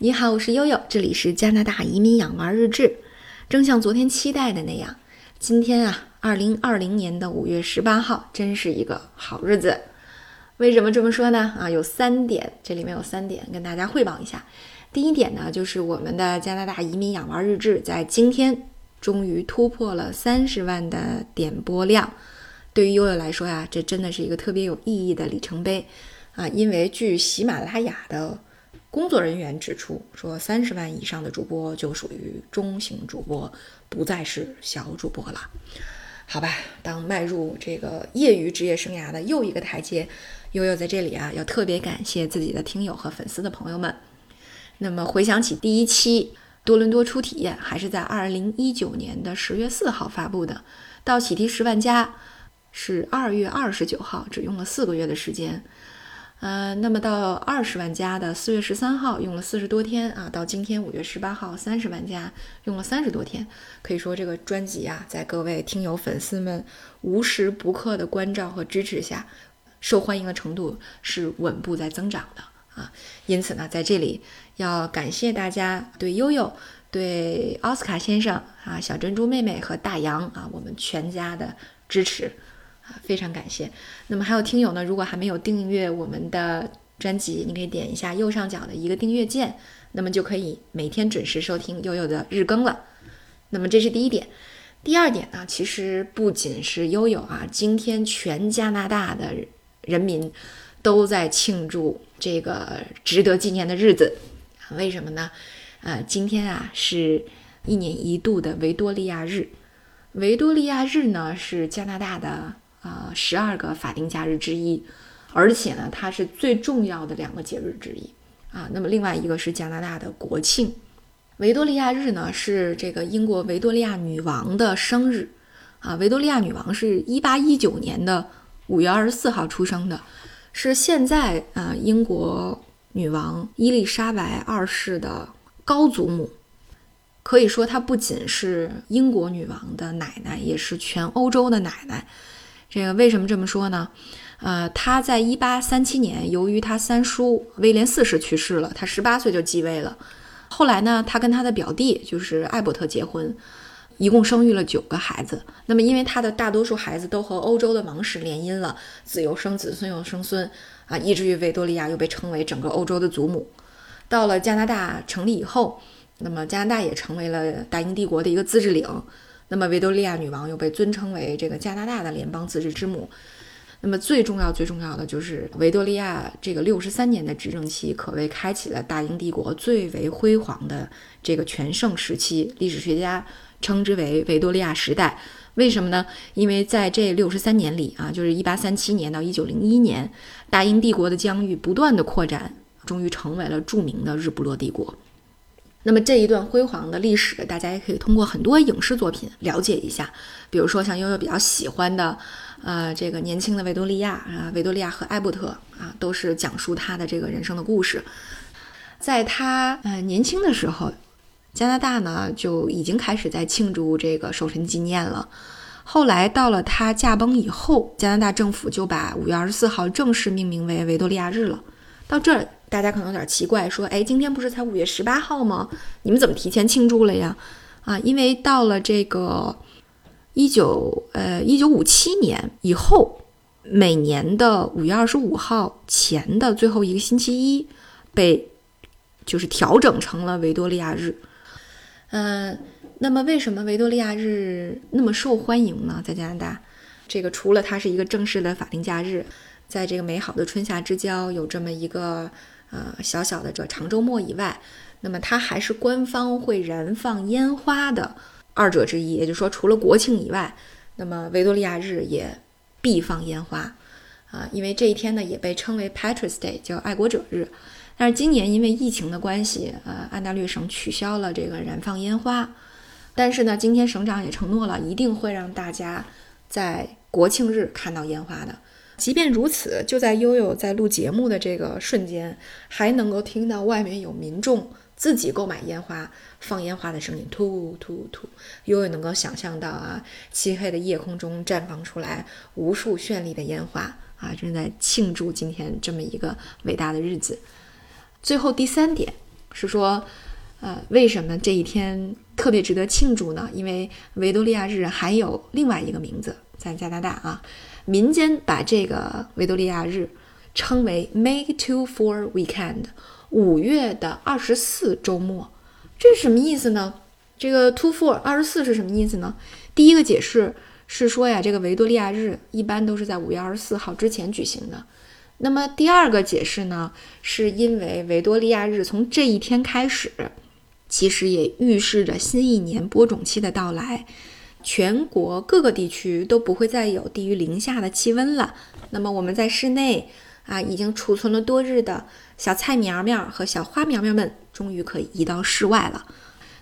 你好，我是悠悠，这里是加拿大移民养娃日志。正像昨天期待的那样，今天啊，二零二零年的五月十八号，真是一个好日子。为什么这么说呢？啊，有三点，这里面有三点跟大家汇报一下。第一点呢，就是我们的加拿大移民养娃日志在今天终于突破了三十万的点播量。对于悠悠来说呀，这真的是一个特别有意义的里程碑啊！因为据喜马拉雅的工作人员指出，说三十万以上的主播就属于中型主播，不再是小主播了。好吧，当迈入这个业余职业生涯的又一个台阶，悠悠在这里啊，要特别感谢自己的听友和粉丝的朋友们。那么回想起第一期多伦多初体验，还是在二零一九年的十月四号发布的，到启提十万加是二月二十九号，只用了四个月的时间。呃，那么到二十万加的四月十三号用了四十多天啊，到今天五月十八号三十万加用了三十多天，可以说这个专辑啊，在各位听友粉丝们无时不刻的关照和支持下，受欢迎的程度是稳步在增长的。啊，因此呢，在这里要感谢大家对悠悠、对奥斯卡先生啊、小珍珠妹妹和大洋啊，我们全家的支持，非常感谢。那么还有听友呢，如果还没有订阅我们的专辑，你可以点一下右上角的一个订阅键，那么就可以每天准时收听悠悠的日更了。那么这是第一点。第二点呢，其实不仅是悠悠啊，今天全加拿大的人民。都在庆祝这个值得纪念的日子，为什么呢？呃，今天啊是一年一度的维多利亚日。维多利亚日呢是加拿大的啊十二个法定假日之一，而且呢它是最重要的两个节日之一啊。那么另外一个是加拿大的国庆。维多利亚日呢是这个英国维多利亚女王的生日啊。维多利亚女王是一八一九年的五月二十四号出生的。是现在啊，英国女王伊丽莎白二世的高祖母，可以说她不仅是英国女王的奶奶，也是全欧洲的奶奶。这个为什么这么说呢？呃，他在一八三七年，由于他三叔威廉四世去世了，他十八岁就继位了。后来呢，他跟他的表弟就是艾伯特结婚。一共生育了九个孩子，那么因为他的大多数孩子都和欧洲的王室联姻了，子又生子，孙又生孙，啊，以至于维多利亚又被称为整个欧洲的祖母。到了加拿大成立以后，那么加拿大也成为了大英帝国的一个自治领，那么维多利亚女王又被尊称为这个加拿大的联邦自治之母。那么最重要、最重要的就是维多利亚这个六十三年的执政期，可谓开启了大英帝国最为辉煌的这个全盛时期。历史学家称之为维多利亚时代。为什么呢？因为在这六十三年里啊，就是一八三七年到一九零一年，大英帝国的疆域不断的扩展，终于成为了著名的日不落帝国。那么这一段辉煌的历史，大家也可以通过很多影视作品了解一下，比如说像悠悠比较喜欢的。呃，这个年轻的维多利亚啊，维多利亚和艾伯特啊，都是讲述他的这个人生的故事。在他呃年轻的时候，加拿大呢就已经开始在庆祝这个守臣纪念了。后来到了他驾崩以后，加拿大政府就把五月二十四号正式命名为维多利亚日了。到这儿，大家可能有点奇怪，说：“哎，今天不是才五月十八号吗？你们怎么提前庆祝了呀？”啊，因为到了这个。一九呃，一九五七年以后，每年的五月二十五号前的最后一个星期一，被就是调整成了维多利亚日。嗯，那么为什么维多利亚日那么受欢迎呢？在加拿大，这个除了它是一个正式的法定假日，在这个美好的春夏之交有这么一个呃小小的这长周末以外，那么它还是官方会燃放烟花的。二者之一，也就是说，除了国庆以外，那么维多利亚日也必放烟花啊，因为这一天呢也被称为 Patriots Day，叫爱国者日。但是今年因为疫情的关系，呃，安大略省取消了这个燃放烟花。但是呢，今天省长也承诺了，一定会让大家在国庆日看到烟花的。即便如此，就在悠悠在录节目的这个瞬间，还能够听到外面有民众。自己购买烟花、放烟花的声音，突突突，悠悠能够想象到啊，漆黑的夜空中绽放出来无数绚丽的烟花啊，正在庆祝今天这么一个伟大的日子。最后第三点是说，呃，为什么这一天特别值得庆祝呢？因为维多利亚日还有另外一个名字，在加拿大啊，民间把这个维多利亚日称为 May to Four Weekend，五月的二十四周末。这是什么意思呢？这个 to Four 二十四是什么意思呢？第一个解释是说呀，这个维多利亚日一般都是在五月二十四号之前举行的。那么第二个解释呢，是因为维多利亚日从这一天开始，其实也预示着新一年播种期的到来，全国各个地区都不会再有低于零下的气温了。那么我们在室内啊，已经储存了多日的小菜苗苗和小花苗苗们，终于可以移到室外了，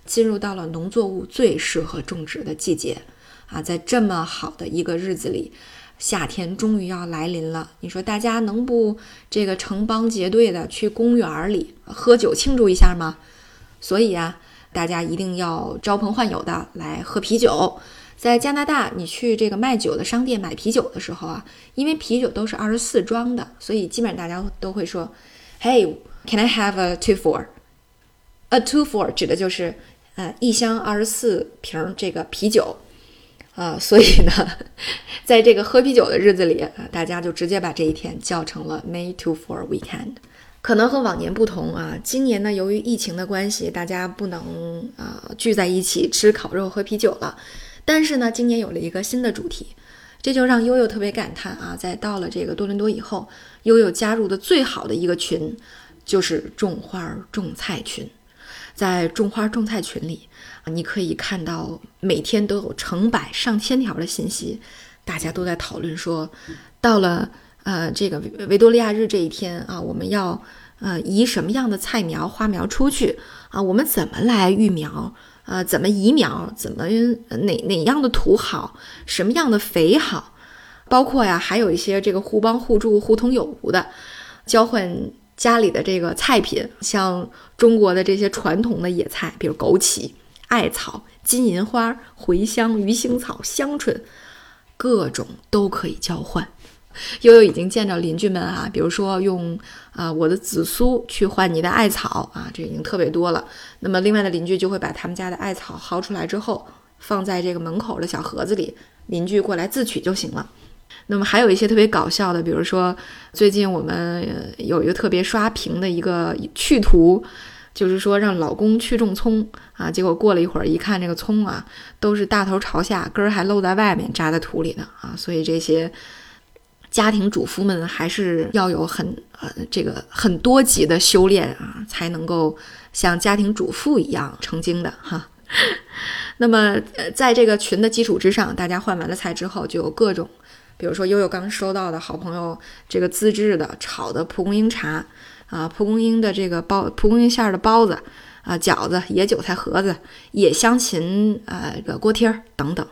进入到了农作物最适合种植的季节啊，在这么好的一个日子里。夏天终于要来临了，你说大家能不这个成帮结队的去公园里喝酒庆祝一下吗？所以啊，大家一定要招朋唤友的来喝啤酒。在加拿大，你去这个卖酒的商店买啤酒的时候啊，因为啤酒都是二十四装的，所以基本上大家都会说：“Hey，can I have a two four？A two four 指的就是呃一箱二十四瓶这个啤酒。”啊，所以呢，在这个喝啤酒的日子里，大家就直接把这一天叫成了 May Two Four Weekend。可能和往年不同啊，今年呢，由于疫情的关系，大家不能啊聚在一起吃烤肉、喝啤酒了。但是呢，今年有了一个新的主题，这就让悠悠特别感叹啊，在到了这个多伦多以后，悠悠加入的最好的一个群，就是种花种菜群。在种花种菜群里，你可以看到每天都有成百上千条的信息，大家都在讨论说，到了呃这个维维多利亚日这一天啊，我们要呃移什么样的菜苗花苗出去啊？我们怎么来育苗？呃，怎么移苗？怎么哪哪样的土好？什么样的肥好？包括呀，还有一些这个互帮互助、互通有无的交换。家里的这个菜品，像中国的这些传统的野菜，比如枸杞、艾草、金银花、茴香、鱼腥草、香椿，各种都可以交换。悠悠已经见着邻居们啊，比如说用啊我的紫苏去换你的艾草啊，这已经特别多了。那么另外的邻居就会把他们家的艾草薅出来之后，放在这个门口的小盒子里，邻居过来自取就行了。那么还有一些特别搞笑的，比如说最近我们有一个特别刷屏的一个去图，就是说让老公去种葱啊，结果过了一会儿一看，这个葱啊都是大头朝下，根儿还露在外面，扎在土里呢啊，所以这些家庭主妇们还是要有很呃这个很多级的修炼啊，才能够像家庭主妇一样成精的哈。那么呃在这个群的基础之上，大家换完了菜之后，就有各种。比如说悠悠刚收到的好朋友这个自制的炒的蒲公英茶啊，蒲公英的这个包蒲公英馅儿的包子啊，饺子、野韭菜盒子、野香芹啊，这个锅贴儿等等。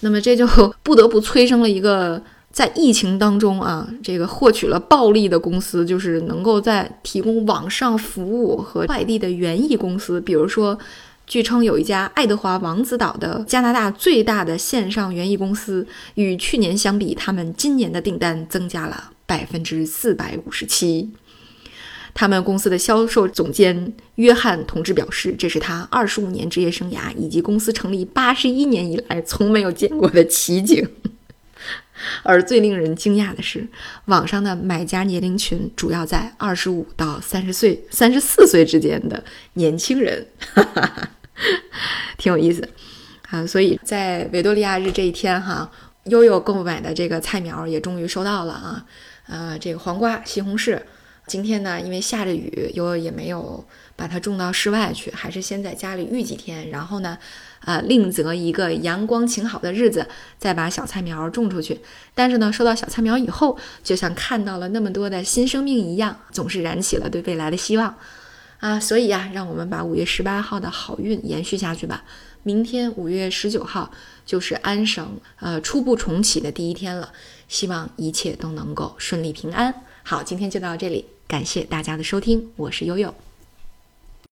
那么这就不得不催生了一个在疫情当中啊，这个获取了暴利的公司，就是能够在提供网上服务和快递的园艺公司，比如说。据称，有一家爱德华王子岛的加拿大最大的线上园艺公司，与去年相比，他们今年的订单增加了百分之四百五十七。他们公司的销售总监约翰同志表示，这是他二十五年职业生涯以及公司成立八十一年以来从没有见过的奇景。而最令人惊讶的是，网上的买家年龄群主要在二十五到三十岁、三十四岁之间的年轻人。哈哈哈。挺有意思啊，所以在维多利亚日这一天哈，悠悠购买的这个菜苗也终于收到了啊，呃，这个黄瓜、西红柿。今天呢，因为下着雨，悠悠也没有把它种到室外去，还是先在家里育几天，然后呢，呃，另择一个阳光晴好的日子再把小菜苗种出去。但是呢，收到小菜苗以后，就像看到了那么多的新生命一样，总是燃起了对未来的希望。啊，所以呀，让我们把五月十八号的好运延续下去吧。明天五月十九号就是安省呃初步重启的第一天了，希望一切都能够顺利平安。好，今天就到这里，感谢大家的收听，我是悠悠。